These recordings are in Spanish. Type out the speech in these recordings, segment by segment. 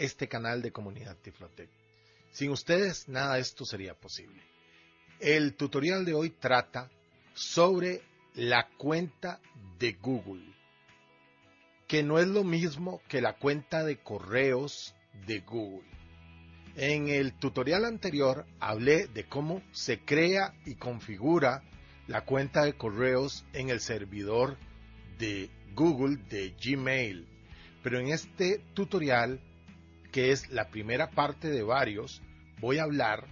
este canal de Comunidad Tiflotec. Sin ustedes nada de esto sería posible. El tutorial de hoy trata sobre la cuenta de Google, que no es lo mismo que la cuenta de correos de Google. En el tutorial anterior hablé de cómo se crea y configura la cuenta de correos en el servidor de Google de Gmail. Pero en este tutorial, que es la primera parte de varios, voy a hablar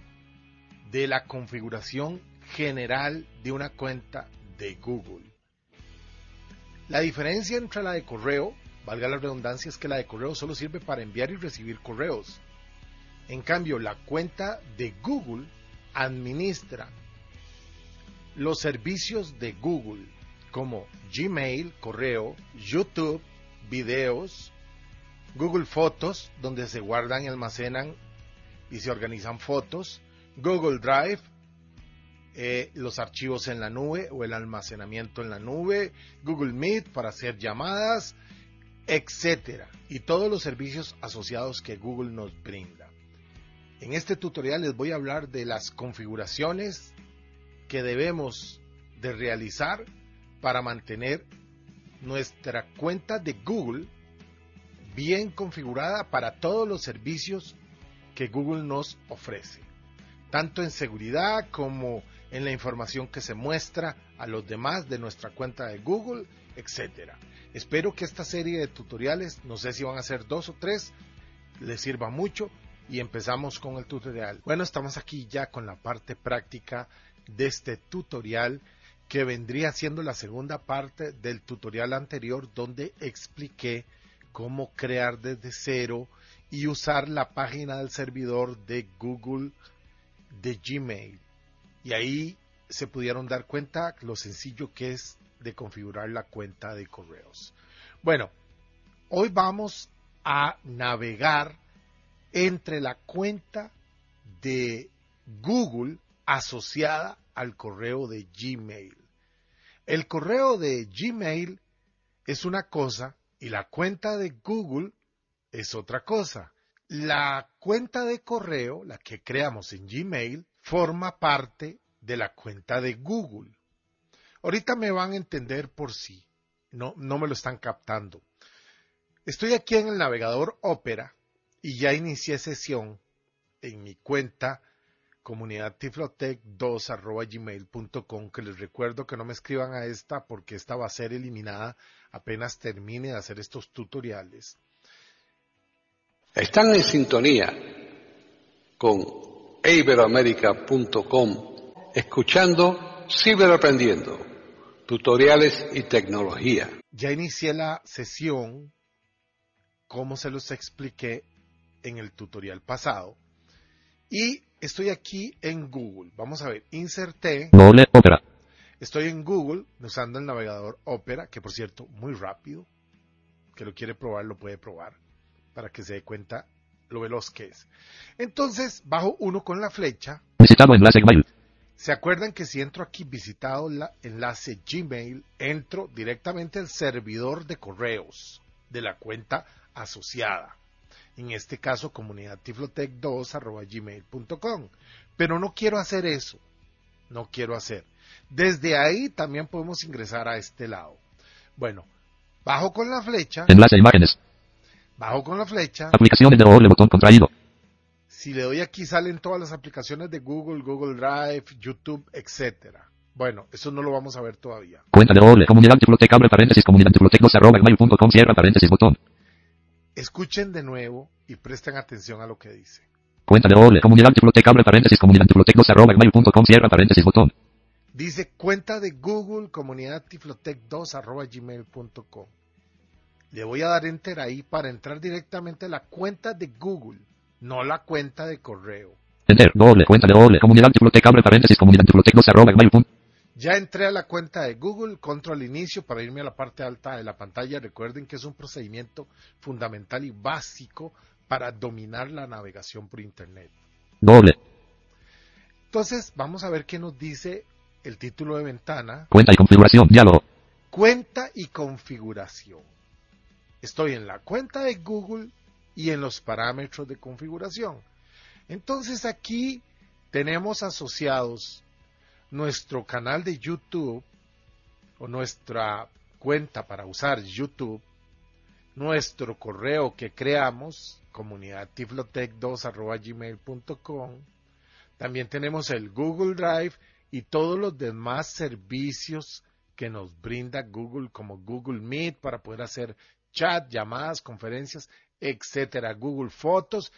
de la configuración general de una cuenta de Google. La diferencia entre la de correo valga la redundancia, es que la de correo solo sirve para enviar y recibir correos. En cambio, la cuenta de Google administra los servicios de Google como Gmail, correo, YouTube, videos, Google Fotos, donde se guardan y almacenan y se organizan fotos, Google Drive, eh, los archivos en la nube o el almacenamiento en la nube, Google Meet para hacer llamadas, etcétera, y todos los servicios asociados que Google nos brinda. En este tutorial les voy a hablar de las configuraciones que debemos de realizar para mantener nuestra cuenta de Google bien configurada para todos los servicios que Google nos ofrece, tanto en seguridad como en la información que se muestra a los demás de nuestra cuenta de Google, etcétera. Espero que esta serie de tutoriales, no sé si van a ser dos o tres, les sirva mucho y empezamos con el tutorial. Bueno, estamos aquí ya con la parte práctica de este tutorial que vendría siendo la segunda parte del tutorial anterior donde expliqué cómo crear desde cero y usar la página del servidor de Google de Gmail. Y ahí se pudieron dar cuenta lo sencillo que es de configurar la cuenta de correos. Bueno, hoy vamos a navegar entre la cuenta de Google asociada al correo de Gmail. El correo de Gmail es una cosa y la cuenta de Google es otra cosa. La cuenta de correo, la que creamos en Gmail, forma parte de la cuenta de Google. Ahorita me van a entender por sí. No, no me lo están captando. Estoy aquí en el navegador Opera y ya inicié sesión en mi cuenta comunidad 2 gmail.com que les recuerdo que no me escriban a esta porque esta va a ser eliminada apenas termine de hacer estos tutoriales. Están en sintonía con iberoamerica.com escuchando Ciberaprendiendo tutoriales y tecnología. Ya inicié la sesión, como se los expliqué en el tutorial pasado, y estoy aquí en Google. Vamos a ver, inserté. Opera. Estoy en Google usando el navegador Opera, que por cierto, muy rápido. Que lo quiere probar, lo puede probar, para que se dé cuenta lo veloz que es. Entonces, bajo uno con la flecha. Visitado enlace Gmail. ¿Se acuerdan que si entro aquí visitado el enlace Gmail, entro directamente al servidor de correos de la cuenta asociada? En este caso, comunidad 2 gmail.com. Pero no quiero hacer eso. No quiero hacer. Desde ahí también podemos ingresar a este lado. Bueno, bajo con la flecha. Enlace imágenes. Bajo con la flecha. Aplicaciones de doble botón contraído. Si le doy aquí salen todas las aplicaciones de Google, Google Drive, YouTube, etcétera. Bueno, eso no lo vamos a ver todavía. Cuenta de OLE, comunidad Tiflotec, abre paréntesis, comunidad Tiflotec 2 arroba gmail.com, cierra paréntesis, botón. Escuchen de nuevo y presten atención a lo que dice. Cuenta de OLE, comunidad Tiflotec, abre paréntesis, comunidad Tiflotec 2 arroba gmail.com, cierra paréntesis, botón. Dice cuenta de Google, comunidad Tiflotec 2 arroba gmail.com. Le voy a dar enter ahí para entrar directamente a la cuenta de Google, no la cuenta de correo. Enter, OLE, cuenta de OLE, comunidad Tiflotec, abre paréntesis, comunidad Tiflotec 2 arroba gmail.com. Ya entré a la cuenta de Google, control inicio para irme a la parte alta de la pantalla. Recuerden que es un procedimiento fundamental y básico para dominar la navegación por Internet. Doble, Entonces, vamos a ver qué nos dice el título de ventana. cuenta y configuración, diálogo. Cuenta y configuración. Estoy en la cuenta de Google y en los parámetros de configuración. Entonces aquí tenemos asociados nuestro canal de YouTube o nuestra cuenta para usar YouTube, nuestro correo que creamos, comunidadtiflotec2.gmail.com, también tenemos el Google Drive y todos los demás servicios que nos brinda Google como Google Meet para poder hacer chat, llamadas, conferencias, etcétera, Google Fotos,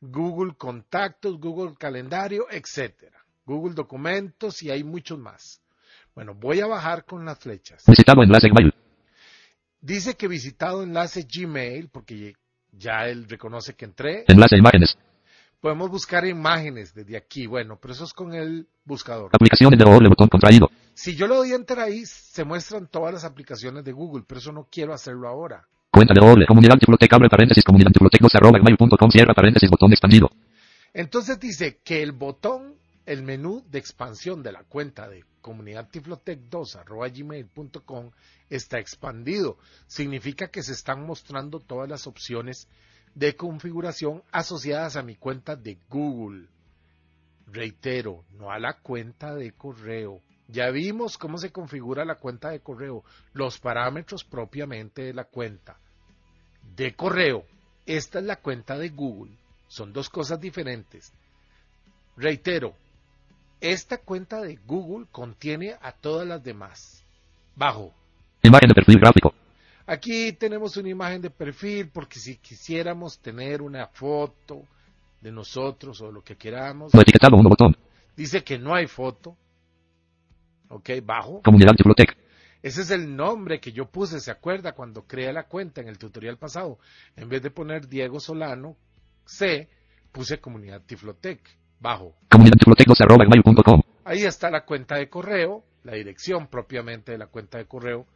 Google Contactos, Google Calendario, etcétera. Google Documentos y hay muchos más. Bueno, voy a bajar con las flechas. Visitado enlace Gmail. Dice que visitado enlace Gmail, porque ya él reconoce que entré. Enlace imágenes. Podemos buscar imágenes desde aquí. Bueno, pero eso es con el buscador. Aplicaciones de OLE, botón contraído. Si yo le doy enter ahí, se muestran todas las aplicaciones de Google, pero eso no quiero hacerlo ahora. Cuenta de OLE, comunidad Tiflotec, abre paréntesis, comunidad Tiflotec 2 arroba gmail.com, cierra paréntesis, botón expandido. Entonces dice que el botón, el menú de expansión de la cuenta de comunidad tiflotec2.gmail.com está expandido. Significa que se están mostrando todas las opciones de configuración asociadas a mi cuenta de Google. Reitero, no a la cuenta de correo. Ya vimos cómo se configura la cuenta de correo, los parámetros propiamente de la cuenta de correo. Esta es la cuenta de Google. Son dos cosas diferentes. Reitero, esta cuenta de Google contiene a todas las demás. Bajo. Imagen de perfil gráfico. Aquí tenemos una imagen de perfil porque si quisiéramos tener una foto de nosotros o lo que queramos, No etiquetado, uno botón. dice que no hay foto. Ok, bajo. Comunidad Tiflotec. Ese es el nombre que yo puse, ¿se acuerda? Cuando creé la cuenta en el tutorial pasado. En vez de poner Diego Solano C, puse Comunidad Tiflotec. Bajo. Comunidad Tiflotec 2 arroba gmail.com. Ahí está la cuenta de correo, la dirección propiamente de la cuenta de correo,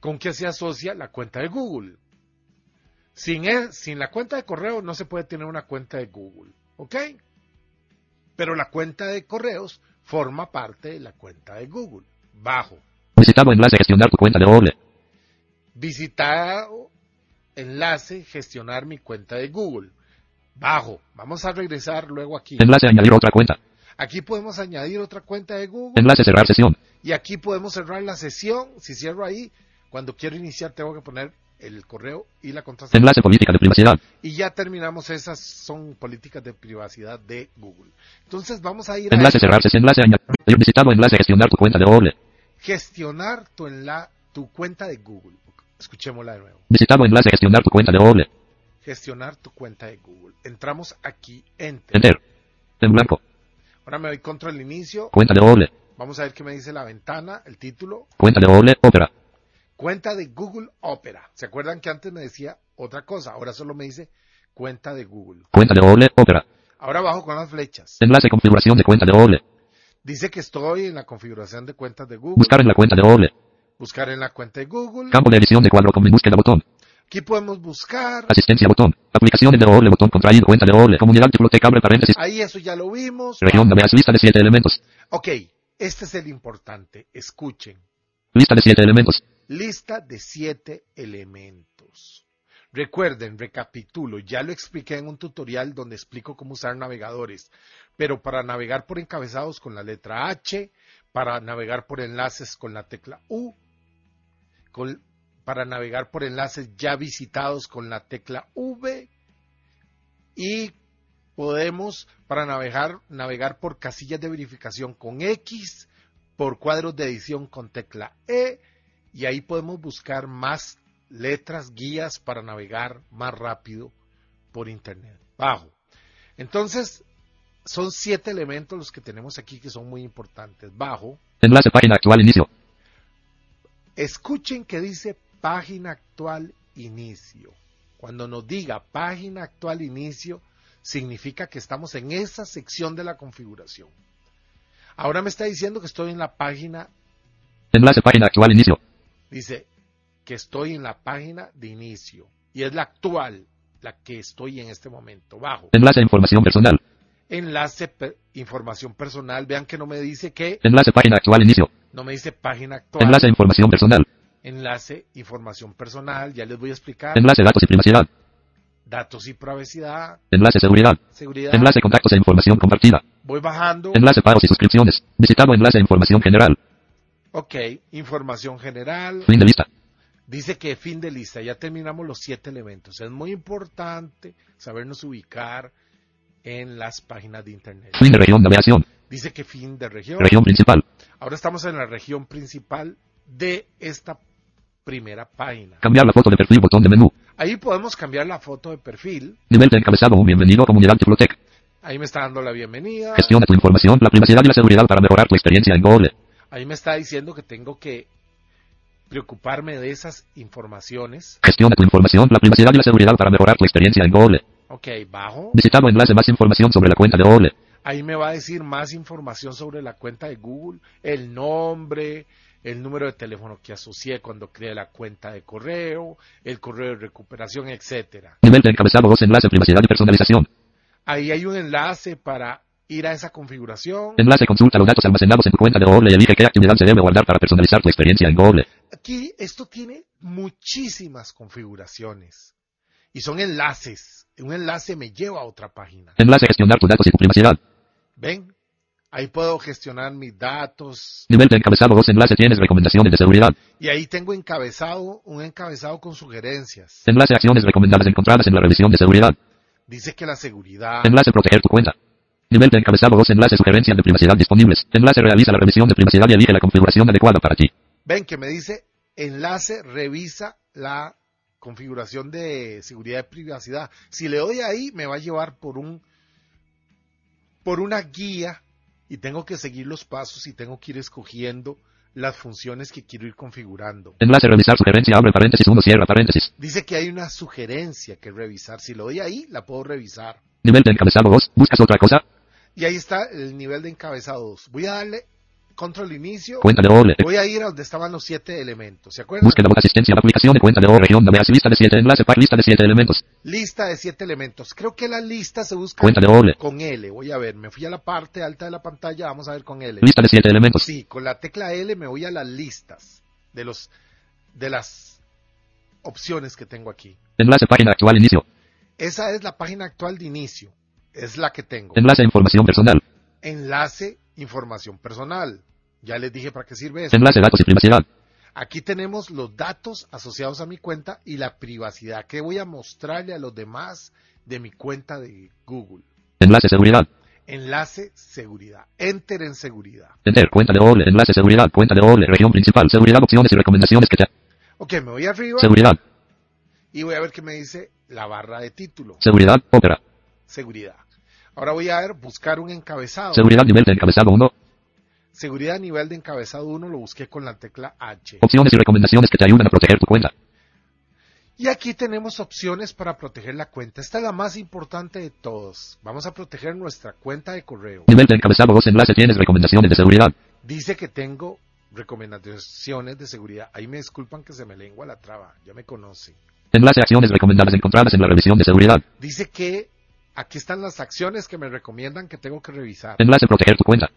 con que se asocia la cuenta de Google. Sin, el- sin la cuenta de correo no se puede tener una cuenta de Google, ¿ok? Pero la cuenta de correos forma parte de la cuenta de Google. Bajo. Visitado enlace gestionar tu cuenta de OLE. Visitar enlace gestionar mi cuenta de Google. Bajo. Vamos a regresar luego aquí. Enlace añadir otra cuenta. Aquí podemos añadir otra cuenta de Google. Enlace cerrar sesión. Y aquí podemos cerrar la sesión. Si cierro ahí, cuando quiero iniciar tengo que poner el correo y la contraseña. Enlace política de privacidad. Y ya terminamos. Esas son políticas de privacidad de Google. Entonces vamos a ir a Enlace cerrar sesión. Enlace añadir. Visitado enlace gestionar tu cuenta de OLE. gestionar tu, enla tu cuenta de Google. Escuchémosla de nuevo. Visitado enlace gestionar tu cuenta de OLE. Gestionar tu cuenta de Google. Entramos aquí, Enter. Enter. En blanco. Ahora me doy contra el inicio. Cuenta de OLE. Vamos a ver qué me dice la ventana, el título. Cuenta de OLE. Opera. Cuenta de Google Opera. ¿Se acuerdan que antes me decía otra cosa? Ahora solo me dice cuenta de Google. Cuenta de OLE. Opera. Ahora bajo con las flechas. Enlace configuración de cuenta de OLE. Dice que estoy en la configuración de cuentas de Google. Buscar en la cuenta de OLE. Buscar en la cuenta de Google. Campo de edición de cuadro con mi búsqueda botón. Aquí podemos buscar. Asistencia botón. Aplicaciones de OLE botón contraído. Cuenta de OLE. Comunidad abre paréntesis. Ahí eso ya lo vimos. Región de. Lista de siete elementos. Ok, este es el importante. Escuchen. Lista de siete elementos. Lista de siete elementos. Recuerden, recapitulo, ya lo expliqué en un tutorial donde explico cómo usar navegadores, pero para navegar por encabezados con la letra H, para navegar por enlaces con la tecla U, con- para navegar por enlaces ya visitados con la tecla V y podemos para navegar, navegar por casillas de verificación con X, por cuadros de edición con tecla E, y ahí podemos buscar más letras, guías para navegar más rápido por Internet. Bajo. Entonces, son siete elementos los que tenemos aquí que son muy importantes. Bajo. Enlace página actual inicio. Escuchen que dice página actual inicio. Cuando nos diga página actual inicio, significa que estamos en esa sección de la configuración. Ahora me está diciendo que estoy en la página. Enlace página actual inicio. Dice que estoy en la página de inicio. Y es la actual, la que estoy en este momento. Bajo. Enlace información personal. Enlace per- información personal. Vean que no me dice que. Enlace página actual inicio. No me dice página actual. Enlace información personal. Enlace información personal. Ya les voy a explicar. Enlace datos y privacidad. Datos y privacidad. Enlace seguridad. Seguridad. Enlace contactos e información compartida. Voy bajando. Enlace pagos y suscripciones. Visitado enlace información general. Ok. Información general. Fin de lista. Dice que fin de lista, ya terminamos los siete elementos. Es muy importante sabernos ubicar en las páginas de Internet. Fin de región navegación. Dice que fin de región. Región principal. Ahora estamos en la región principal de esta primera página. Cambiar la foto de perfil botón de menú. Ahí podemos cambiar la foto de perfil. Nivel de encabezado bienvenido a comunidad Tiflotec. Ahí me está dando la bienvenida. Gestiona tu información, la privacidad y la seguridad para mejorar tu experiencia en Google. Ahí me está diciendo que tengo que preocuparme de esas informaciones. Gestiona tu información, la privacidad y la seguridad para mejorar tu experiencia en Google. Ok, bajo. Visitado enlace más información sobre la cuenta de Google. Ahí me va a decir más información sobre la cuenta de Google, el nombre, el número de teléfono que asocié cuando creé la cuenta de correo, el correo de recuperación, etcétera. Nivel de encabezado 2 enlace privacidad y personalización. Ahí hay un enlace para ir a esa configuración. Enlace consulta los datos almacenados en tu cuenta de Google y elige qué actividad se debe guardar para personalizar tu experiencia en Google. Aquí esto tiene muchísimas configuraciones y son enlaces. Un enlace me lleva a otra página. Enlace gestionar tus datos y tu privacidad. ¿Ven? Ahí puedo gestionar mis datos Nivel de encabezado 2 enlace tienes recomendaciones de seguridad. y ahí tengo encabezado, un encabezado con sugerencias. Enlace acciones recomendadas encontradas en la revisión de seguridad. Dice que la seguridad, Enlace proteger tu cuenta. Nivel de encabezado 2 enlace sugerencias de privacidad disponibles. Enlace realiza la revisión de privacidad y elige la configuración adecuada para ti. ven que me dice enlace revisa la configuración de seguridad y privacidad. Si le doy ahí me va a llevar por un por una guía y tengo que seguir los pasos y tengo que ir escogiendo las funciones que quiero ir configurando. Enlace revisar sugerencia abre paréntesis 1 cierra paréntesis. Dice que hay una sugerencia que revisar. Si lo doy ahí, la puedo revisar. Nivel de encabezado 2, ¿buscas otra cosa? Y ahí está el nivel de encabezados. Voy a darle control inicio. Cuenta de Google. Voy a ir a donde estaban los siete elementos. ¿Se acuerdan? Búsqueda de asistencia a la aplicación de cuenta de Google región navegas lista de 7 enlace pack lista de 7 elementos. Lista de siete elementos. Creo que la lista se busca Cuenta de con L. Voy a ver, me fui a la parte alta de la pantalla, vamos a ver con L. Lista de 7 elementos. Sí, con la tecla L me voy a las listas de los de las opciones que tengo aquí. Enlace página actual inicio. Esa es la página actual de inicio. Es la que tengo. Enlace información personal. Enlace información personal. Ya les dije para qué sirve eso. Enlace datos y privacidad. Aquí tenemos los datos asociados a mi cuenta y la privacidad que voy a mostrarle a los demás de mi cuenta de Google. Enlace seguridad. Enlace seguridad. Enter en seguridad. Enter cuenta de Google. Enlace seguridad. Cuenta de Google. Región principal. Seguridad. Opciones y recomendaciones que te. Ok, me voy arriba Seguridad. y voy a ver qué me dice la barra de título. Seguridad. Ópera. Seguridad. Ahora voy a ver, buscar un encabezado. Seguridad nivel de encabezado 1. Seguridad nivel de encabezado 1 lo busqué con la tecla H. Opciones y recomendaciones que te ayudan a proteger tu cuenta. Y aquí tenemos opciones para proteger la cuenta. Esta es la más importante de todos. Vamos a proteger nuestra cuenta de correo. Nivel de encabezado 2 enlace tienes recomendaciones de seguridad. Dice que tengo recomendaciones de seguridad. Ahí me disculpan que se me lengua la traba. Ya me conocen. Enlace acciones recomendadas encontradas en la revisión de seguridad. Dice que aquí están las acciones que me recomiendan que tengo que revisar. Enlace proteger tu cuenta.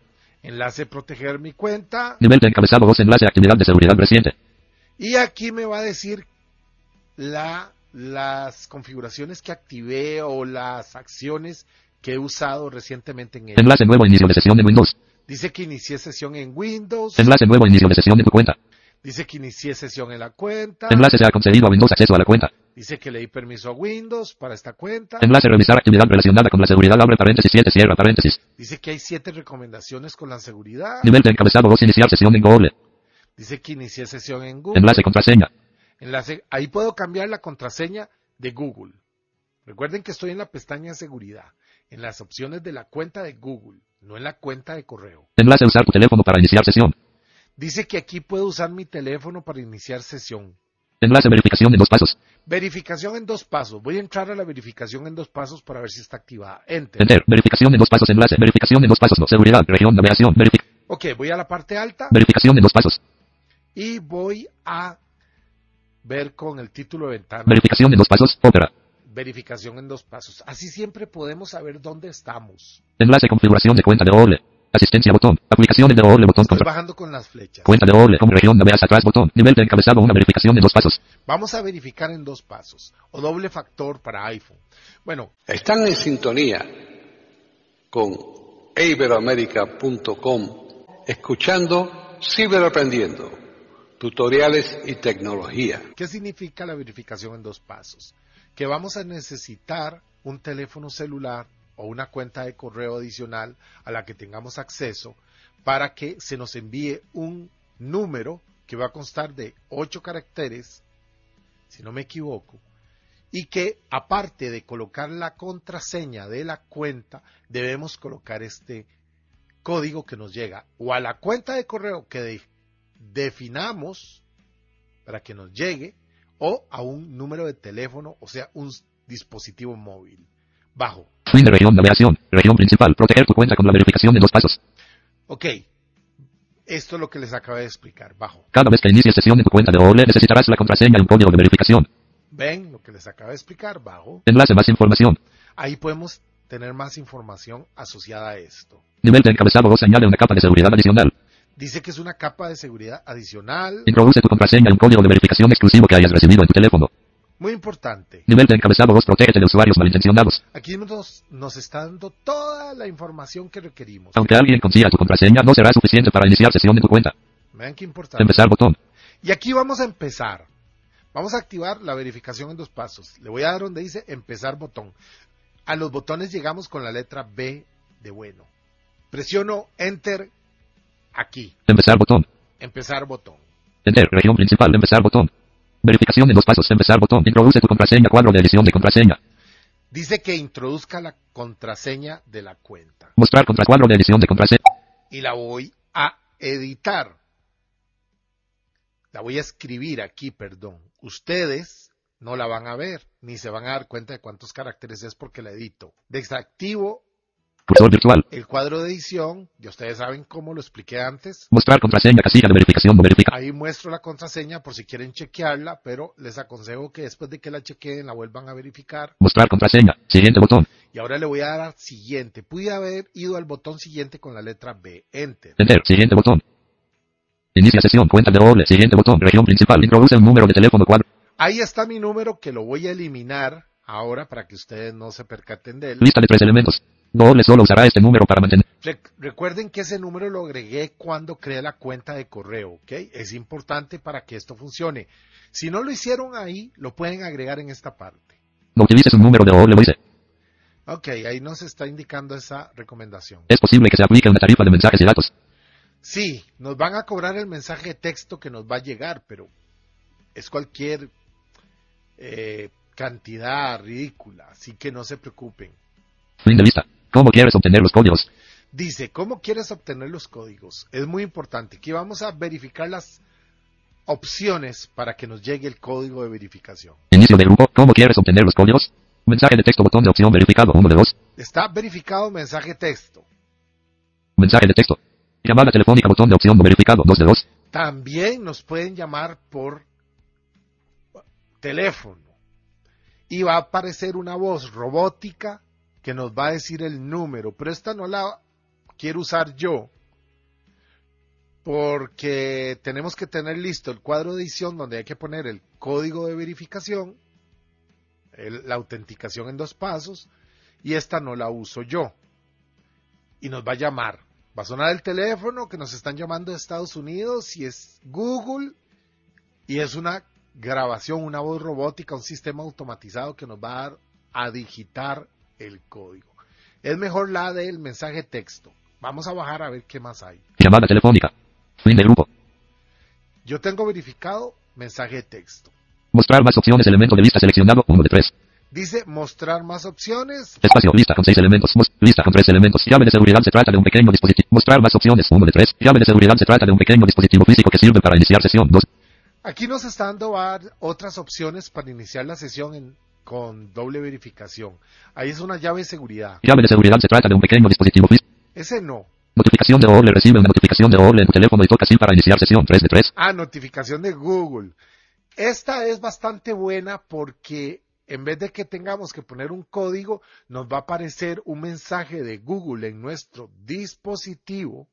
Enlace proteger mi cuenta. Nivel de encabezado 2 enlace actividad de seguridad reciente. Y aquí me va a decir la, las configuraciones que activé o las acciones que he usado recientemente en él. Enlace nuevo inicio de sesión de Windows. Dice que inicié sesión en Windows. Enlace nuevo inicio de sesión de tu cuenta. Dice que inicié sesión en la cuenta. Enlace se ha concedido a Windows acceso a la cuenta. Dice que le di permiso a Windows para esta cuenta. Enlace revisar actividad relacionada con la seguridad. Abre paréntesis 7, cierra paréntesis. Dice que hay siete recomendaciones con la seguridad. Nivel de encabezado voz iniciar sesión en Google. Dice que inicié sesión en Google. Enlace contraseña. Enlace- ahí puedo cambiar la contraseña de Google. Recuerden que estoy en la pestaña seguridad, en las opciones de la cuenta de Google, no en la cuenta de correo. Enlace usar tu teléfono para iniciar sesión. Dice que aquí puedo usar mi teléfono para iniciar sesión. Enlace verificación en dos pasos. Verificación en dos pasos. Voy a entrar a la verificación en dos pasos para ver si está activada. Enter. Enter. Verificación en dos pasos. Enlace. Verificación en dos pasos. No. Seguridad. Región. Navegación. Verifi- Ok, voy a la parte alta verificación en dos pasos. y voy a ver con el título de ventana. Verificación en dos pasos. Ópera. Verificación en dos pasos. Así siempre podemos saber dónde estamos. Enlace configuración de cuenta de Google. Asistencia botón. Aplicaciones de Google botón Estoy bajando con las flechas. Cuenta de Google. Con región. Navegas atrás botón. Nivel de encabezado. Una verificación en dos pasos. Vamos a verificar en dos pasos o doble factor para iPhone. Bueno, Están en sintonía con iberoamérica.com escuchando Ciberaprendiendo, tutoriales y tecnología. ¿qué significa la verificación en dos pasos? Que vamos a necesitar un teléfono celular o una cuenta de correo adicional a la que tengamos acceso para que se nos envíe un número que va a constar de ocho caracteres, si no me equivoco, y que aparte de colocar la contraseña de la cuenta, debemos colocar este código que nos llega o a la cuenta de correo que de- definamos para que nos llegue o a un número de teléfono, o sea, un dispositivo móvil. Bajo. Fin de región. Navegación. Región principal. Proteger tu cuenta con la verificación en dos pasos. Ok. Esto es lo que les acabé de explicar. Bajo. Cada vez que inicies sesión en tu cuenta de Google necesitarás la contraseña y un código de verificación. Ven lo que les acabé de explicar. Bajo. Enlace más información. Ahí podemos tener más información asociada a esto. Nivel de encabezado voz añade una capa de seguridad adicional. Dice que es una capa de seguridad adicional. Introduce tu contraseña y un código de verificación exclusivo que hayas recibido en tu teléfono. Muy importante. Nivel de encabezado voz protégete de usuarios malintencionados. Aquí nos, nos está dando toda la información que requerimos. Aunque alguien consiga tu contraseña, no será suficiente para iniciar sesión en tu cuenta. Vean qué importante. Empezar botón. Y aquí vamos a empezar. Vamos a activar la verificación en dos pasos. Le voy a dar donde dice empezar botón. A los botones llegamos con la letra B de bueno. Presiono Enter aquí. Empezar botón. Empezar botón. Enter. Región principal. Empezar botón. Verificación en dos pasos. Empezar botón. Introduce tu contraseña. Cuadro de edición de contraseña. Dice que introduzca la contraseña de la cuenta. Mostrar contra cuadro de edición de contraseña. Y la voy a editar. La voy a escribir aquí, perdón. Ustedes no la van a ver, ni se van a dar cuenta de cuántos caracteres es porque la edito. Desactivo Cursor virtual. el cuadro de edición, ya ustedes saben cómo lo expliqué antes. Mostrar contraseña. Casilla de verificación. No verifica. Ahí muestro la contraseña por si quieren chequearla, pero les aconsejo que después de que la chequeen la vuelvan a verificar. Mostrar contraseña. Siguiente botón. Y ahora le voy a dar siguiente. Pude haber ido al botón siguiente con la letra B. Enter. Enter. Siguiente botón. Inicia sesión. Cuenta de Google. Siguiente botón. Región principal. Introduce un número de teléfono cuadro. Ahí está mi número que lo voy a eliminar ahora para que ustedes no se percaten de él. Lista de tres elementos. Google solo usará este número para mantener. Re- recuerden que ese número lo agregué cuando creé la cuenta de correo, ¿ok? Es importante para que esto funcione. Si no lo hicieron ahí, lo pueden agregar en esta parte. No utilices un número de Voice. Ok, ahí nos está indicando esa recomendación. Es posible que se aplique una tarifa de mensajes y datos. Sí, nos van a cobrar el mensaje de texto que nos va a llegar, pero es cualquier eh, cantidad ridícula, así que no se preocupen. Fin de lista. ¿Cómo quieres obtener los códigos? Dice, ¿cómo quieres obtener los códigos? Es muy importante. Aquí vamos a verificar las opciones para que nos llegue el código de verificación. Inicio de grupo. ¿Cómo quieres obtener los códigos? Mensaje de texto. Botón de opción verificado. Uno de dos. Está verificado mensaje texto. Mensaje de texto. Llamada telefónica. Botón de opción verificado. Dos de dos. También nos pueden llamar por teléfono. Y va a aparecer una voz robótica que nos va a decir el número, pero esta no la quiero usar yo porque tenemos que tener listo el cuadro de edición donde hay que poner el código de verificación, la autenticación en dos pasos, y esta no la uso yo. Y nos va a llamar. Va a sonar el teléfono que nos están llamando de Estados Unidos y es Google y es una grabación, una voz robótica, un sistema automatizado que nos va a dar a digitar el código. Es mejor la del mensaje texto. Vamos a bajar a ver qué más hay. Llamada telefónica. Fin de grupo. Yo tengo verificado mensaje texto. Mostrar más opciones. Elemento de lista seleccionado. 1 de 3. Dice mostrar más opciones. Espacio. Lista con 6 elementos. Mos- lista con 3 elementos. Llave de seguridad. Se trata de un pequeño dispositivo. Mostrar más opciones. 1 de 3. Llave de seguridad. Se trata de un pequeño dispositivo físico que sirve para iniciar sesión. 2. Aquí nos está dando otras opciones para iniciar la sesión en- con doble verificación. Ahí es una llave de seguridad. Llave de seguridad. Se trata de un pequeño dispositivo físico. Ese no. Notificación de OL. Recibe una notificación de OL en tu teléfono y toca sí para iniciar sesión. 3 de 3. Ah, notificación de Google. Esta es bastante buena porque en vez de que tengamos que poner un código, nos va a aparecer un mensaje de Google en nuestro dispositivo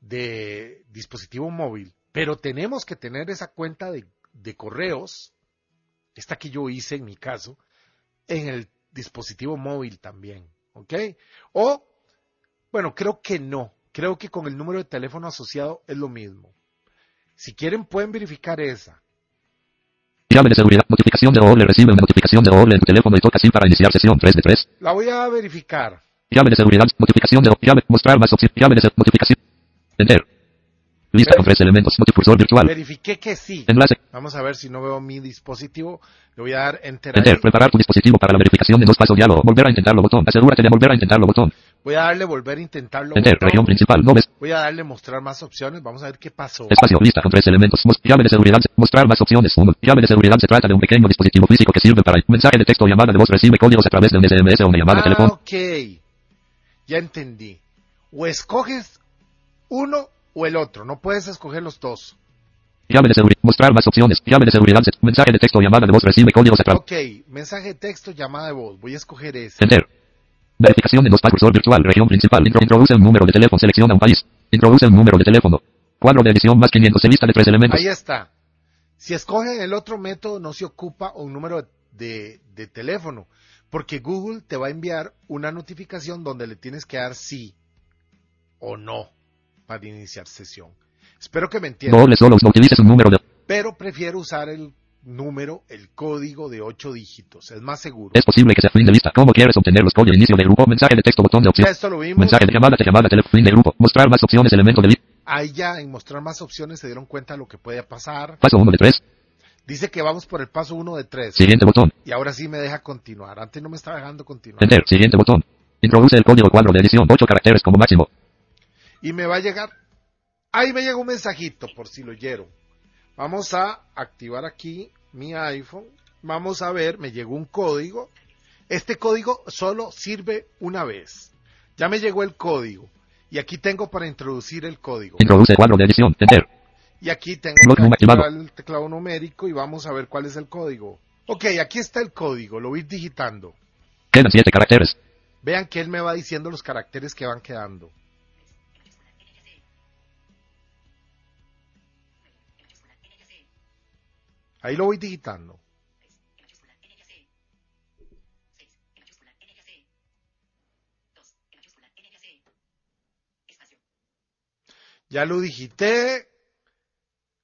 de dispositivo móvil. Pero tenemos que tener esa cuenta de, de correos, esta que yo hice en mi caso, en el dispositivo móvil también. ¿Ok? O, bueno, creo que no. Creo que con el número de teléfono asociado es lo mismo. Si quieren pueden verificar esa. Llave de seguridad. Notificación de OL. Recibe una notificación de OL en tu teléfono y toca sí para iniciar sesión. 3 de 3. La voy a verificar. Llave de seguridad. Notificación de llave. Mostrar más opciones. Llave de notificación. Enter. Lista con tres elementos. Multicursor virtual. Verifiqué que sí. Enlace. Vamos a ver si no veo mi dispositivo. Le voy a dar enter. ahí. Enter. Preparar tu dispositivo para la verificación de dos pasos. Diálogo. Volver a intentarlo. Botón. Asegúrate de volver a intentarlo. Botón. Voy a darle volver a intentarlo. Enter. botón. Región principal. No ves. Voy a darle mostrar más opciones. Vamos a ver qué pasó. Espacio. Lista con tres elementos. Mos- llave de seguridad. Mostrar más opciones. Uno. Llave de seguridad. Se trata de un pequeño dispositivo físico que sirve para mensaje de texto o llamada de voz. Recibe códigos a través de un SMS o una llamada Ah, telefónica. ok. Ya entendí. O escoges uno o el otro. No puedes escoger los dos. Llave de seguridad. Mostrar más opciones. Llave de seguridad. Se- mensaje de texto llamada de voz. Recibe códigos a través. Ok. Mensaje de texto, llamada de voz. Voy a escoger ese. Enter. Verificación de dos pasos. Cursor virtual. Región principal. Intro- introduce un número de teléfono. Selecciona un país. Introduce un número de teléfono. Cuadro de edición más 500. Se lista de tres elementos. Ahí está. Si escogen el otro método, no se ocupa un número de, de teléfono, porque Google te va a enviar una notificación donde le tienes que dar sí o no para iniciar sesión. Espero que me entiendan, Doble. No utilices un número de. pero prefiero usar el número, el código de ocho dígitos, es más seguro. Es posible que sea fin de lista. ¿Cómo quieres obtener los códigos? Inicio de grupo. Mensaje de texto. Botón de opción. Esto lo vimos. Mensaje de llamada. Te llamada. Teléfono. Fin de grupo. Mostrar más opciones. Elemento de lista. Ahí ya en mostrar más opciones se dieron cuenta de lo que puede pasar. Paso 1 de 3. Dice que vamos por el paso uno de tres. Siguiente botón. Y ahora sí me deja continuar. Antes no me estaba dejando continuar. Enter. Siguiente botón. Introduce el código cuadro de edición. 8 caracteres como máximo. Y me va a llegar. Ahí me llega un mensajito por si lo oyeron. Vamos a activar aquí mi iPhone. Vamos a ver, me llegó un código. Este código solo sirve una vez. Ya me llegó el código. Y aquí tengo para introducir el código. Introduce cuadro de edición. Enter. Y aquí tengo el teclado numérico y vamos a ver cuál es el código. Ok, aquí está el código. Lo voy digitando. Quedan 7 caracteres. Vean que él me va diciendo los caracteres que van quedando. Ahí lo voy digitando. Ya lo digité.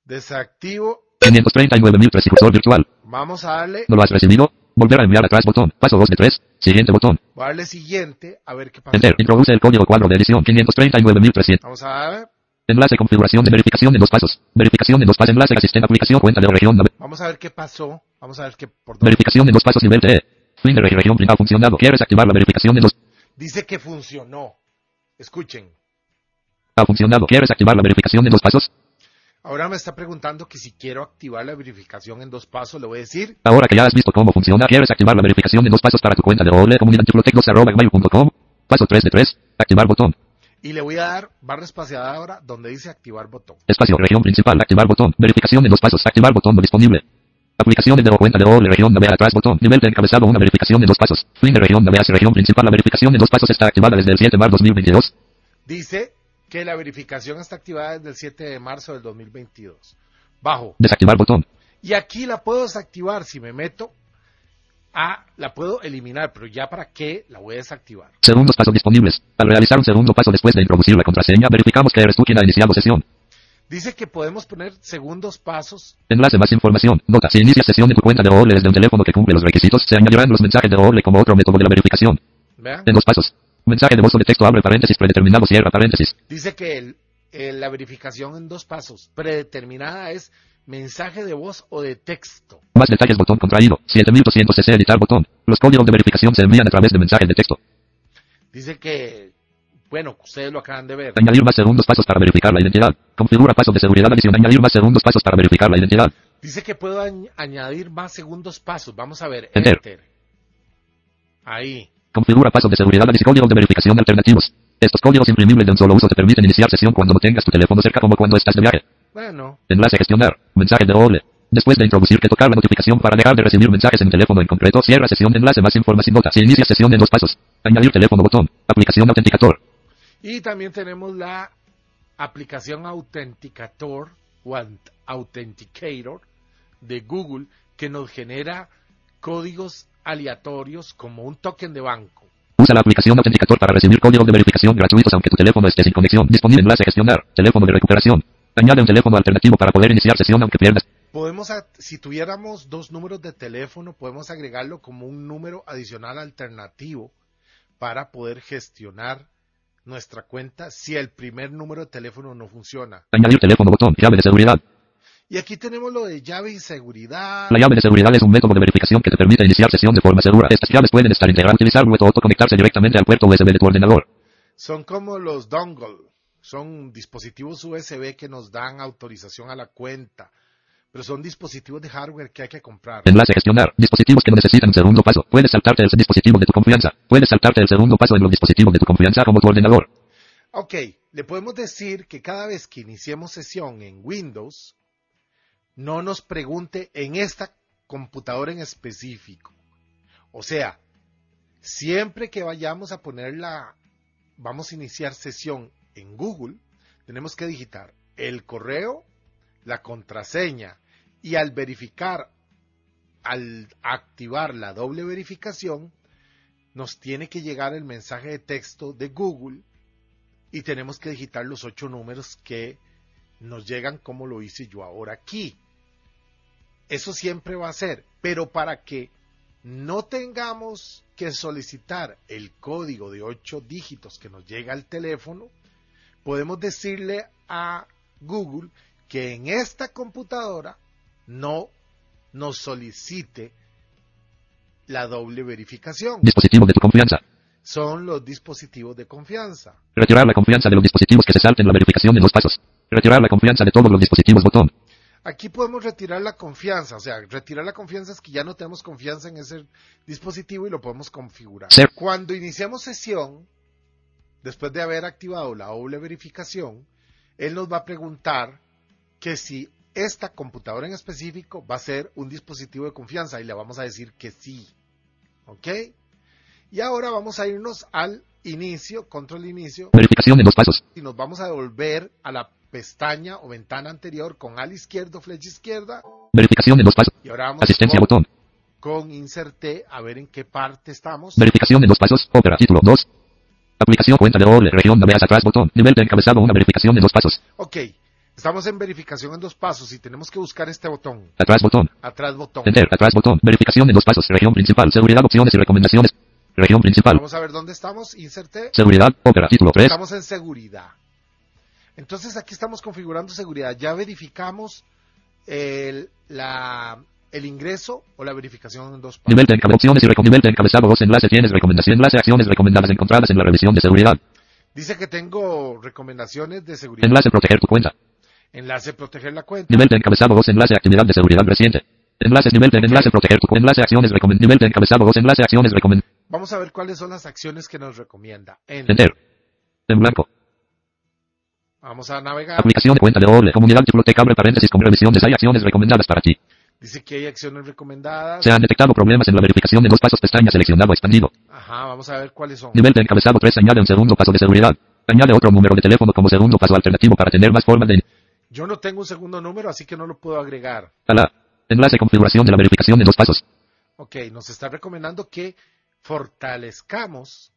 Desactivo. 539.003 cursor virtual. Vamos a darle, ¿No lo has recibido? Volver a enviar atrás botón. Paso 2 de 3. Siguiente botón. voy a darle siguiente a ver qué pasa. Enter. Introduce el código cuadro de edición. 539.300. Vamos a dar, Enlace configuración de verificación en dos pasos. Verificación en dos pasos. Enlace asistente aplicación cuenta de región. vamos a ver qué pasó. Vamos a ver qué por dónde. Verificación en dos pasos nivel TE. Fin de regi- región ha funcionado. ¿Quieres activar la verificación en dos? Dice que funcionó. Escuchen. Ha funcionado. ¿Quieres activar la verificación en dos pasos? Ahora me está preguntando que si quiero activar la verificación en dos pasos, le voy a decir, Ahora que ya has visto cómo funciona, ¿quieres activar la verificación en dos pasos para tu cuenta de OLE comunidad tiflotec2@gmail.com? Paso 3 de 3. Activar botón. Y le voy a dar barra espaciada ahora donde dice activar botón. Espacio, región principal, activar botón. Verificación en dos pasos, activar botón no disponible. Aplicaciones de o cuenta de OLE, región nave atrás botón. Nivel de encabezado, una verificación en dos pasos. Fin de región nave hacia región principal. La verificación en dos pasos está activada desde el 7 de marzo 2022. Dice que la verificación está activada desde el 7 de marzo del 2022. Bajo. Desactivar botón. Y aquí la puedo desactivar si me meto. Ah, la puedo eliminar, pero ya para qué la voy a desactivar. Segundos pasos disponibles. Al realizar un segundo paso después de introducir la contraseña, verificamos que eres tú quien ha iniciado sesión. Dice que podemos poner segundos pasos. Enlace más información. Nota. Si inicia sesión en tu cuenta de OOL desde un teléfono que cumple los requisitos, se añadirán los mensajes de OOL como otro método de la verificación. Vean. En dos pasos. Mensaje de voz o de texto abre paréntesis predeterminado cierra paréntesis. Dice que el- el- la verificación en dos pasos predeterminada es mensaje de voz o de texto. Más detalles botón contraído. 7200 cc editar botón. Los códigos de verificación se envían a través de mensajes de texto. Dice que, bueno, ustedes lo acaban de ver. Añadir más segundos pasos para verificar la identidad. Configura pasos de seguridad adicional. Añadir más segundos pasos para verificar la identidad. Dice que puedo añ- añadir más segundos pasos. Vamos a ver. Enter. Enter. Ahí. Configura pasos de seguridad y códigos de verificación alternativos. Estos códigos imprimibles de un solo uso te permiten iniciar sesión cuando no tengas tu teléfono cerca como cuando estás de viaje. Bueno, Enlace gestionar. Mensaje de OOL. Después de introducir que tocar la notificación para dejar de recibir mensajes en teléfono en concreto, cierra sesión de enlace más información. Nota. Si inicia sesión en dos pasos. Añadir teléfono botón. Aplicación autenticator. y también tenemos la aplicación Authenticator o Authenticator de Google que nos genera códigos aleatorios como un token de banco. Usa la aplicación autenticator para recibir códigos de verificación gratuitos aunque tu teléfono esté sin conexión. Disponible enlace gestionar. Teléfono de recuperación. Añade un teléfono alternativo para poder iniciar sesión aunque pierdas. Podemos, si tuviéramos dos números de teléfono, podemos agregarlo como un número adicional alternativo para poder gestionar nuestra cuenta si el primer número de teléfono no funciona. Añadir teléfono botón. Llave de seguridad. Y aquí tenemos lo de llave y seguridad. La llave de seguridad es un método de verificación que te permite iniciar sesión de forma segura. Estas llaves pueden estar integradas, utilizar o conectarse directamente al puerto USB de tu ordenador. Son como los dongle, son dispositivos USB que nos dan autorización a la cuenta, pero son dispositivos de hardware que hay que comprar. Enlace gestionar. Dispositivos que no necesitan un segundo paso. Puedes saltarte el dispositivo de tu confianza. Puedes saltarte el segundo paso en los dispositivos de tu confianza como tu ordenador. Ok, le podemos decir que cada vez que iniciemos sesión en Windows, no nos pregunte en esta computadora en específico. O sea, siempre que vayamos a poner la, vamos a iniciar sesión en Google, tenemos que digitar el correo, la contraseña y al verificar, al activar la doble verificación, nos tiene que llegar el mensaje de texto de Google y tenemos que digitar los ocho números que nos llegan como lo hice yo ahora aquí. Eso siempre va a ser, pero para que no tengamos que solicitar el código de ocho dígitos que nos llega al teléfono, podemos decirle a Google que en esta computadora no nos solicite la doble verificación. Dispositivo de tu confianza. Son los dispositivos de confianza. Retirar la confianza de los dispositivos que se salten la verificación en dos pasos. Retirar la confianza de todos los dispositivos botón. Aquí podemos retirar la confianza, o sea, retirar la confianza es que ya no tenemos confianza en ese dispositivo y lo podemos configurar. Sí. Cuando iniciamos sesión, después de haber activado la doble verificación, él nos va a preguntar que si esta computadora en específico va a ser un dispositivo de confianza y le vamos a decir que sí. ¿Ok? Y ahora vamos a irnos al inicio, control inicio, Verificación en dos pasos. y nos vamos a devolver a la pestaña o ventana anterior con al izquierdo, flecha izquierda, Verificación en dos pasos. y ahora vamos Asistencia con, botón. con insert T a ver en qué parte estamos. Verificación en dos pasos. Opera. Título 2. Aplicación cuenta de OOL. Región navegas atrás botón. Nivel de encabezado. Una verificación en dos pasos. Ok, estamos en verificación en dos pasos y tenemos que buscar este botón, Atrás botón. atrás botón. Enter. Atrás botón. Verificación en dos pasos. Región principal. Seguridad. Opciones y recomendaciones. Región principal. Vamos a ver dónde estamos, insert T. Seguridad. Opera. Título 3. Estamos en seguridad. Entonces aquí estamos configurando seguridad. Ya verificamos el, la, el ingreso o la verificación en dos pasos. Nivel de. Opciones y nivel de encabezado. Dos enlace. Tienes recomendación. Enlace. Acciones recomendadas encontradas en la revisión de seguridad. Dice que tengo recomendaciones de seguridad. Enlace. Proteger tu cuenta. Enlace proteger la cuenta. Nivel de encabezado 2. Enlace. Actividad de seguridad reciente. Enlaces. Nivel de enlace. Proteger tu cuenta. Enlace. Acciones recomend. Nivel de encabezado 2. Enlace. Acciones recomend. Vamos a ver cuáles son las acciones que nos recomienda. En- Enter. En blanco. Vamos a navegar. Aplicación de cuenta de OOL. Comunidad Tiflotec abre paréntesis con revisiones. Hay acciones recomendadas para ti. Dice que hay acciones recomendadas. Se han detectado problemas en la verificación de dos pasos. Pestaña seleccionado expandido. Ajá, vamos a ver cuáles son. Nivel de encabezado 3. Añade un segundo paso de seguridad. Añade otro número de teléfono como segundo paso alternativo para tener más formas de... Yo no tengo un segundo número, así que no lo puedo agregar. Ala. Enlace configuración de la verificación en dos pasos. Ok, nos está recomendando que fortalezcamos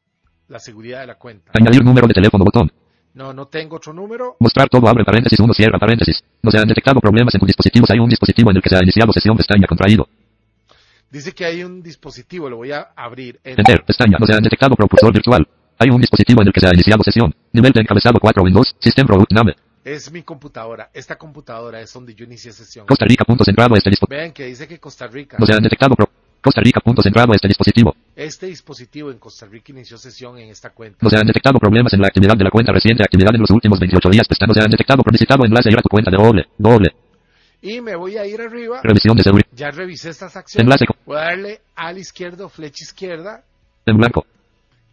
la seguridad de la cuenta. Añadir número de teléfono botón. No, no tengo otro número. Mostrar todo abre paréntesis 1 cierra paréntesis. No se han detectado problemas en tus dispositivos. Hay un dispositivo en el que se ha iniciado sesión pestaña contraído. Dice que hay un dispositivo, lo voy a abrir. Enter. Enter, pestaña. No se han detectado propulsor virtual. Hay un dispositivo en el que se ha iniciado sesión. Nivel de encabezado 4 Windows. System root name. Es mi computadora. Esta computadora es donde yo inicié sesión. Costa Rica punto centrado este dispositivo. Vean que dice que Costa Rica. No se han detectado pro Costa Rica punto centrado este dispositivo. Este dispositivo en Costa Rica inició sesión en esta cuenta. No se han detectado problemas en la actividad de la cuenta reciente. Actividad en los últimos 28 días. No se han detectado por visitado enlace ir a tu cuenta de doble. Doble. Y me voy a ir arriba. Revisión de seguridad. Ya revisé estas acciones. Enlace Voy a darle al izquierdo, flecha izquierda. En blanco.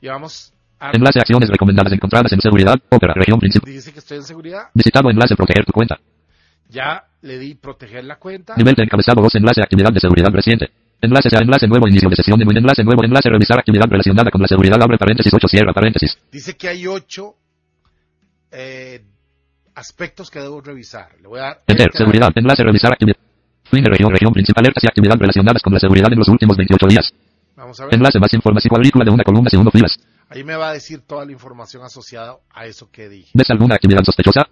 Y vamos a... Enlace acciones recomendadas encontradas en seguridad. Ópera. Región principal. Dice que estoy en seguridad. Visitado enlace proteger tu cuenta. Ya le di proteger la cuenta. Nivel de encabezado 2 enlace actividad de seguridad reciente. Enlace sea enlace nuevo inicio de sesión de un enlace nuevo enlace revisar actividad relacionada con la seguridad abre paréntesis 8 cierra paréntesis. Dice que hay ocho eh, aspectos que debo revisar. Le voy a dar... Enter enter. seguridad enlace revisar actividad. Fin de región región principal alertas y actividad relacionadas con la seguridad en los últimos 28 días. Vamos a ver. Enlace más información cuadrícula de una columna segundo filas. Ahí me va a decir toda la información asociada a eso que dije. ¿Ves alguna actividad sospechosa?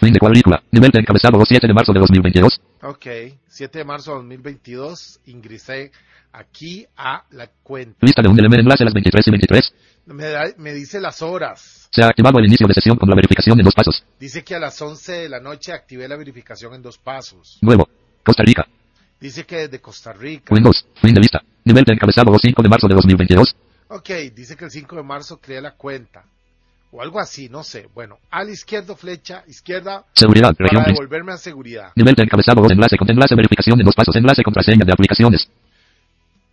Fin de cuadrícula. Nivel de encabezado 2 7 de marzo de 2022. Ok, 7 de marzo de 2022 ingresé aquí a la cuenta. Lista de un elemento enlace a las 23 y 23. Me, da- me dice las horas. Se ha activado el inicio de sesión con la verificación en dos pasos. Dice que a las 11 de la noche activé la verificación en dos pasos. Nuevo. Costa Rica. Dice que desde Costa Rica. Windows. Fin de lista. Nivel de encabezado 2 5 de marzo de 2022. Ok, dice que el 5 de marzo creé la cuenta. O algo así, no sé. Bueno, al izquierdo, flecha izquierda, Seguridad. Región para principal. devolverme a seguridad. Nivel de encabezado 2 enlace con enlace verificación en dos pasos enlace contraseña de aplicaciones.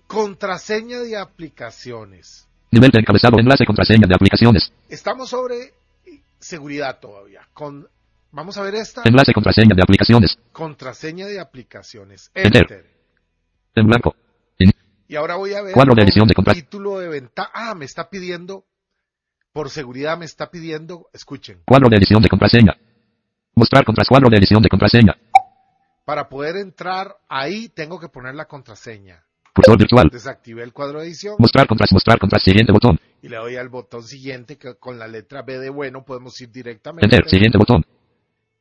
Contraseña de aplicaciones. Nivel de encabezado enlace contraseña de aplicaciones. Estamos sobre seguridad todavía. Con, vamos a ver esta. Enlace contraseña de aplicaciones. Contraseña de aplicaciones. Enter. Enter. En blanco. In- Y ahora voy a ver. Cuadro de edición de contra- Título de ventaja. Ah, me está pidiendo. Por seguridad me está pidiendo. Escuchen. Cuadro de edición de contraseña. Mostrar contras cuadro de edición de contraseña. Para poder entrar ahí tengo que poner la contraseña. Cursor virtual. Desactivé el cuadro de edición Mostrar contras mostrar contras siguiente botón. y le doy al botón siguiente que con la letra B de bueno podemos ir directamente. Enter. Siguiente botón.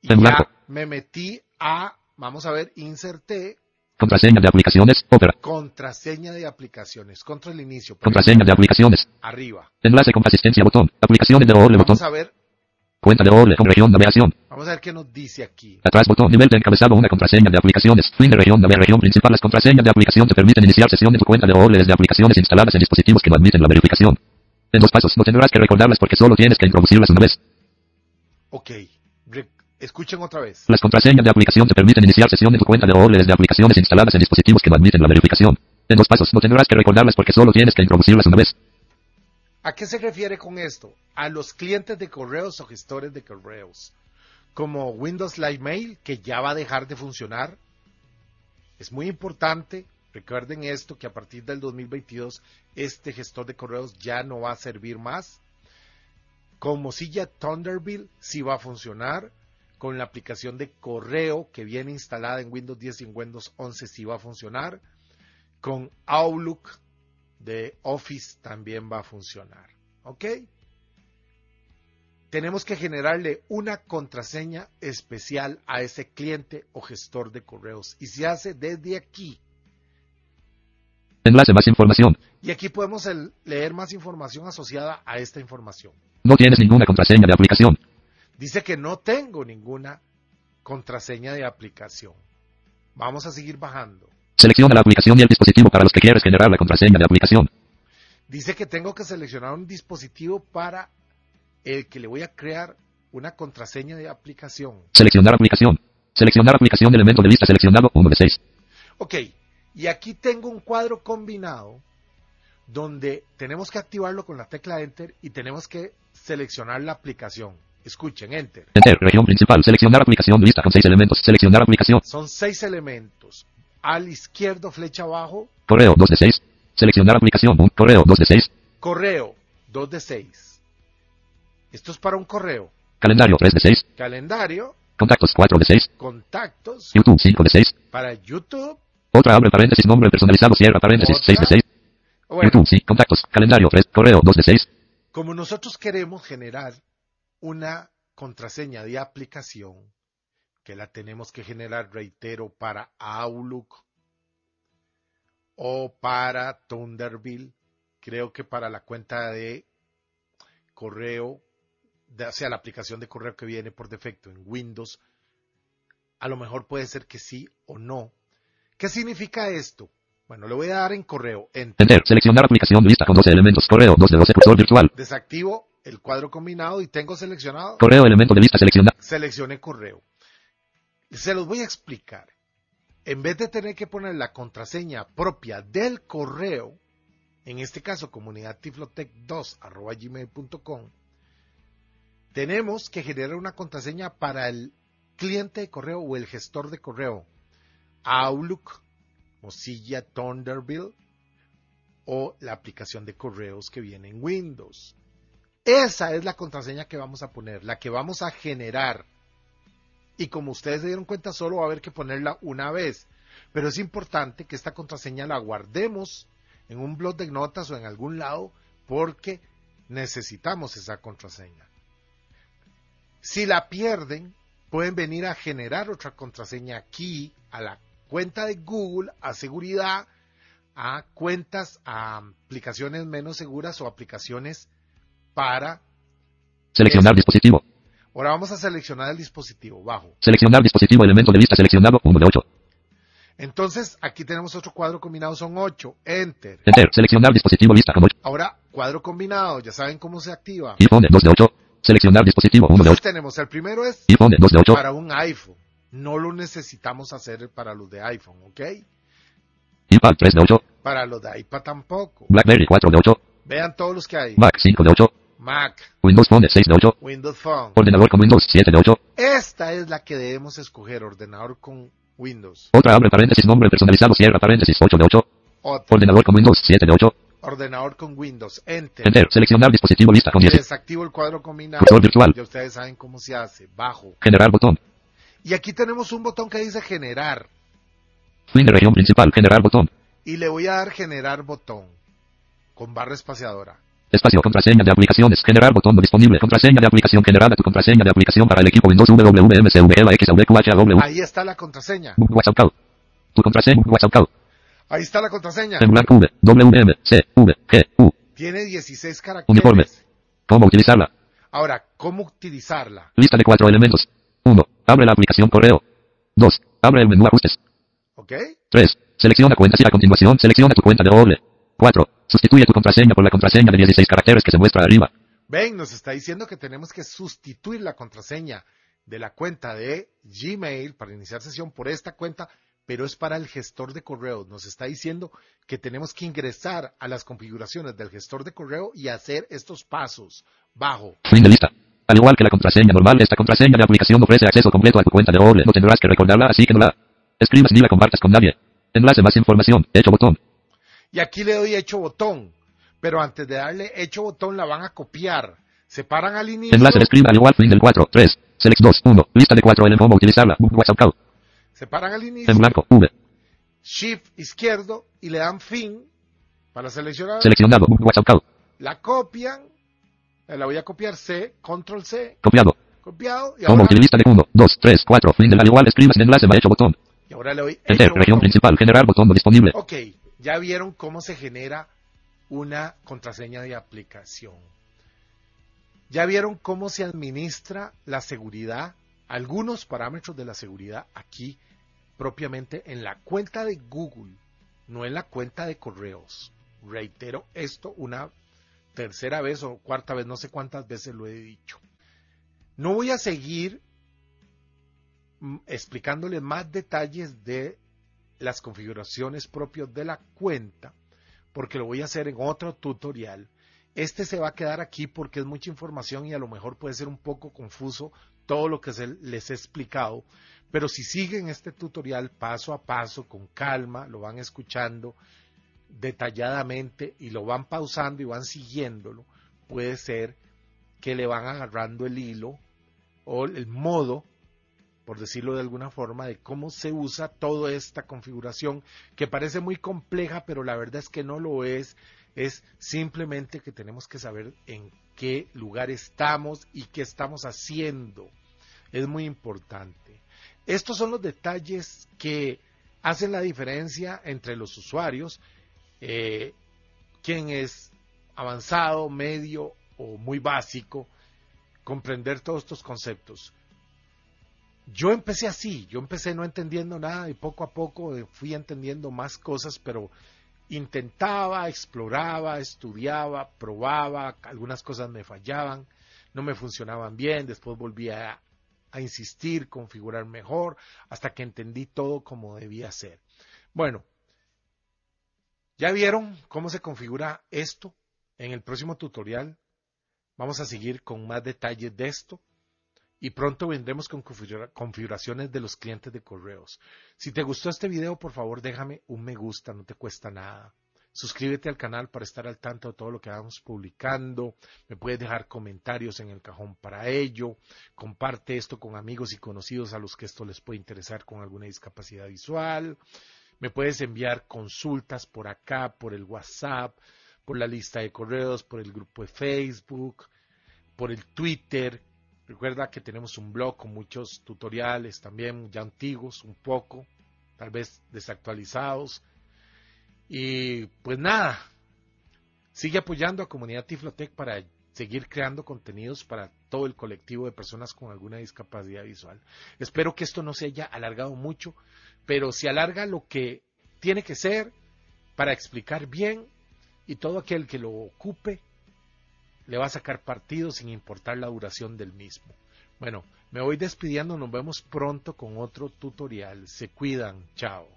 y en ya me metí a, vamos a ver, inserté Contraseña de aplicaciones. Ópera. contraseña de aplicaciones. Contra el inicio. Contraseña de aplicaciones. Arriba. Enlace con asistencia botón. Aplicaciones de doble botón. Vamos a ver, Cuenta de doble con región navegación. vamos a ver qué nos dice aquí. Atrás botón nivel de encabezado una contraseña de aplicaciones. Fin de región navegar región principal. Las contraseñas de aplicación te permiten iniciar sesión de tu cuenta de doble desde aplicaciones instaladas en dispositivos que no admiten la verificación. En dos pasos no tendrás que recordarlas porque solo tienes que introducirlas una vez. Ok. Escuchen otra vez. Las contraseñas de aplicación te permiten iniciar sesión de tu cuenta de doble desde aplicaciones instaladas en dispositivos que no admiten la verificación. En dos pasos no tendrás que recordarlas porque solo tienes que introducirlas una vez. ¿A qué se refiere con esto? A los clientes de correos o gestores de correos, como Windows Live Mail, que ya va a dejar de funcionar. Es muy importante, recuerden esto, que a partir del 2022 este gestor de correos ya no va a servir más. Con Mozilla Thunderbird sí va a funcionar. Con la aplicación de correo que viene instalada en Windows 10 y en Windows 11 sí va a funcionar. Con Outlook de Office también va a funcionar. ¿Ok? Tenemos que generarle una contraseña especial a ese cliente o gestor de correos. Y se hace desde aquí. Enlace más información. Y aquí podemos el- leer más información asociada a esta información. No tienes ninguna contraseña de aplicación. Dice que no tengo ninguna contraseña de aplicación. Vamos a seguir bajando. Selecciona la aplicación y el dispositivo para los que quieres generar la contraseña de aplicación. Dice que tengo que seleccionar un dispositivo para el que le voy a crear una contraseña de aplicación. Seleccionar aplicación. Seleccionar aplicación de elemento de lista seleccionado 1 de 6. Ok, y aquí tengo un cuadro combinado donde tenemos que activarlo con la tecla Enter y tenemos que seleccionar la aplicación. Escuchen, Enter. Enter, región principal. Seleccionar aplicación lista con 6 elementos. Seleccionar aplicación. Son seis elementos. Al izquierdo, flecha abajo, Correo 2 de 6. Seleccionar aplicación. Un correo 2 de 6. correo, 2 de 6. Esto es para un correo. Calendario 3 de 6. Calendario, Contactos 4 de 6. contactos, YouTube 5 de 6. para YouTube. Otra abre paréntesis nombre personalizado cierra paréntesis Otra. 6 de 6. Bueno, YouTube sí. Contactos. Calendario 3. Correo 2 de 6. como nosotros queremos generar una contraseña de aplicación que la tenemos que generar, reitero, para Outlook o para Thunderbird. Creo que para la cuenta de correo, o sea, la aplicación de correo que viene por defecto en Windows, a lo mejor puede ser que sí o no. ¿Qué significa esto? Bueno, le voy a dar en correo. Enter. Enter. Seleccionar aplicación lista con 12 elementos. Correo 2 de 12 cursor virtual. Desactivo el cuadro combinado y tengo seleccionado. Correo elemento de lista seleccionar. Seleccione correo. Se los voy a explicar. En vez de tener que poner la contraseña propia del correo, en este caso comunidad tiflotec2 arroba gmail.com, tenemos que generar una contraseña para el cliente de correo o el gestor de correo. Outlook, Mozilla Thunderbird o la aplicación de correos que viene en Windows. Esa es la contraseña que vamos a poner, la que vamos a generar. Y como ustedes se dieron cuenta, solo va a haber que ponerla una vez. Pero es importante que esta contraseña la guardemos en un blog de notas o en algún lado porque necesitamos esa contraseña. Si la pierden, pueden venir a generar otra contraseña aquí a la cuenta de Google, a seguridad, a cuentas, a aplicaciones menos seguras o aplicaciones para... Seleccionar dispositivo. Ahora vamos a seleccionar el dispositivo bajo. Seleccionar dispositivo elemento de lista seleccionado 1 de 8. Entonces, aquí tenemos otro cuadro combinado, son 8. Enter. Enter. Seleccionar dispositivo lista con 8. Ahora, cuadro combinado, ya saben cómo se activa. iPhone 2 de 8. Seleccionar dispositivo 1 de 8. Entonces tenemos, el primero es iPhone 2 de 8. para un iPhone. No lo necesitamos hacer para los de iPhone, ¿ok? iPad 3 de 8. Para los de iPad tampoco. BlackBerry 4 de 8. Vean todos los que hay. Mac 5 de 8. Mac, Windows Phone 6 de 8. Windows Phone. Ordenador con Windows 7 de 8. Esta es la que debemos escoger, ordenador con Windows. Otra abre paréntesis nombre personalizado cierra paréntesis 8 de 8. Otro, Ordenador con Windows 7 de 8. ordenador con Windows. Enter. Enter. Seleccionar dispositivo lista con 10. Desactivo el cuadro combinado. Cursor virtual. Ya ustedes saben cómo se hace. Bajo. Generar botón. Y aquí tenemos un botón que dice generar. Fin de región principal. Generar botón. Y le voy a dar generar botón. Con barra espaciadora. Espacio. Contraseña de aplicaciones. Generar botón disponible. Contraseña de aplicación generada. Tu contraseña de aplicación para el equipo Windows WWMCVLXWQHW. Ahí está la contraseña. WhatsApp call. Tu contraseña. WhatsApp call. Ahí está la contraseña. Blanco V. WM. C. V. G. U. Tiene 16 caracteres. Uniforme. ¿Cómo utilizarla? Ahora, ¿cómo utilizarla? Lista de cuatro elementos. 1. Abre la aplicación correo. 2. Abre el menú ajustes. ¿Ok? 3. Selecciona cuentas y a continuación selecciona tu cuenta de doble. 4. Sustituye tu contraseña por la contraseña de 16 caracteres que se muestra arriba. Ven, nos está diciendo que tenemos que sustituir la contraseña de la cuenta de Gmail para iniciar sesión por esta cuenta, pero es para el gestor de correos. Nos está diciendo que tenemos que ingresar a las configuraciones del gestor de correo y hacer estos pasos. Bajo. Fin de lista. Al igual que la contraseña normal, esta contraseña de aplicación ofrece acceso completo a tu cuenta de doble. No tendrás que recordarla, así que no la escribas ni la compartas con nadie. Enlace más información. Hecho botón. Y aquí le doy hecho botón. Pero antes de darle hecho botón la van a copiar. Se paran al inicio. Enlace de escriba al igual fin del 4. 3. Select 2. 1. Lista de 4 en cómo utilizarla. WhatsApp call. Se paran al inicio. En blanco. V. Shift izquierdo y le dan fin para seleccionar. Seleccionado. WhatsApp call. la copian. eh, La voy a copiar C, control C, Copiado. copiado. Y Como ahora, lista de 1, 2, 3, 4. Fin del al igual escribas en enlace va hecho botón. y ahora le doy Enter. Región botón. principal. Generar botón disponible. Ok, ya vieron cómo se genera una contraseña de aplicación. Ya vieron cómo se administra la seguridad, algunos parámetros de la seguridad aquí propiamente en la cuenta de Google, no en la cuenta de correos. Reitero esto una tercera vez o cuarta vez, no sé cuántas veces lo he dicho. No voy a seguir mm, explicándole más detalles de las configuraciones propias de la cuenta, porque lo voy a hacer en otro tutorial. Este se va a quedar aquí porque es mucha información y a lo mejor puede ser un poco confuso todo lo que se les he explicado, pero si siguen este tutorial paso a paso, con calma, lo van escuchando detalladamente y lo van pausando y van siguiéndolo, puede ser que le van agarrando el hilo o el modo por decirlo de alguna forma, de cómo se usa toda esta configuración, que parece muy compleja, pero la verdad es que no lo es, es simplemente que tenemos que saber en qué lugar estamos y qué estamos haciendo. Es muy importante. Estos son los detalles que hacen la diferencia entre los usuarios, eh, quien es avanzado, medio o muy básico, comprender todos estos conceptos. Yo empecé así, yo empecé no entendiendo nada y poco a poco fui entendiendo más cosas, pero intentaba, exploraba, estudiaba, probaba, algunas cosas me fallaban, no me funcionaban bien, después volvía a, insistir, configurar mejor, hasta que entendí todo como debía ser. Bueno, ya vieron cómo se configura esto. En el próximo tutorial vamos a seguir con más detalles de esto y pronto vendremos con configuraciones de los clientes de correos. Si te gustó este video, por favor déjame un me gusta, no te cuesta nada. Suscríbete al canal para estar al tanto de todo lo que vamos publicando. Me puedes dejar comentarios en el cajón para ello. Comparte esto con amigos y conocidos a los que esto les puede interesar con alguna discapacidad visual. Me puedes enviar consultas por acá, por el WhatsApp, por la lista de correos, por el grupo de Facebook, por el Twitter Recuerda que tenemos un blog con muchos tutoriales también ya antiguos, un poco, tal vez desactualizados. Y pues nada, sigue apoyando a Comunidad Tiflotec para seguir creando contenidos para todo el colectivo de personas con alguna discapacidad visual. Espero que esto no se haya alargado mucho, pero se alarga lo que tiene que ser para explicar bien y todo aquel que lo ocupe le va a sacar partido sin importar la duración del mismo. Bueno, me voy despidiendo, nos vemos pronto con otro tutorial. Se cuidan, chao.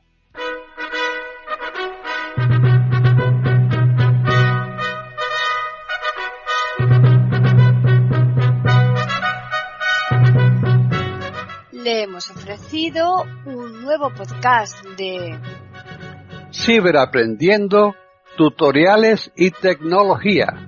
Le hemos ofrecido un nuevo podcast de Ciberaprendiendo, tutoriales y tecnología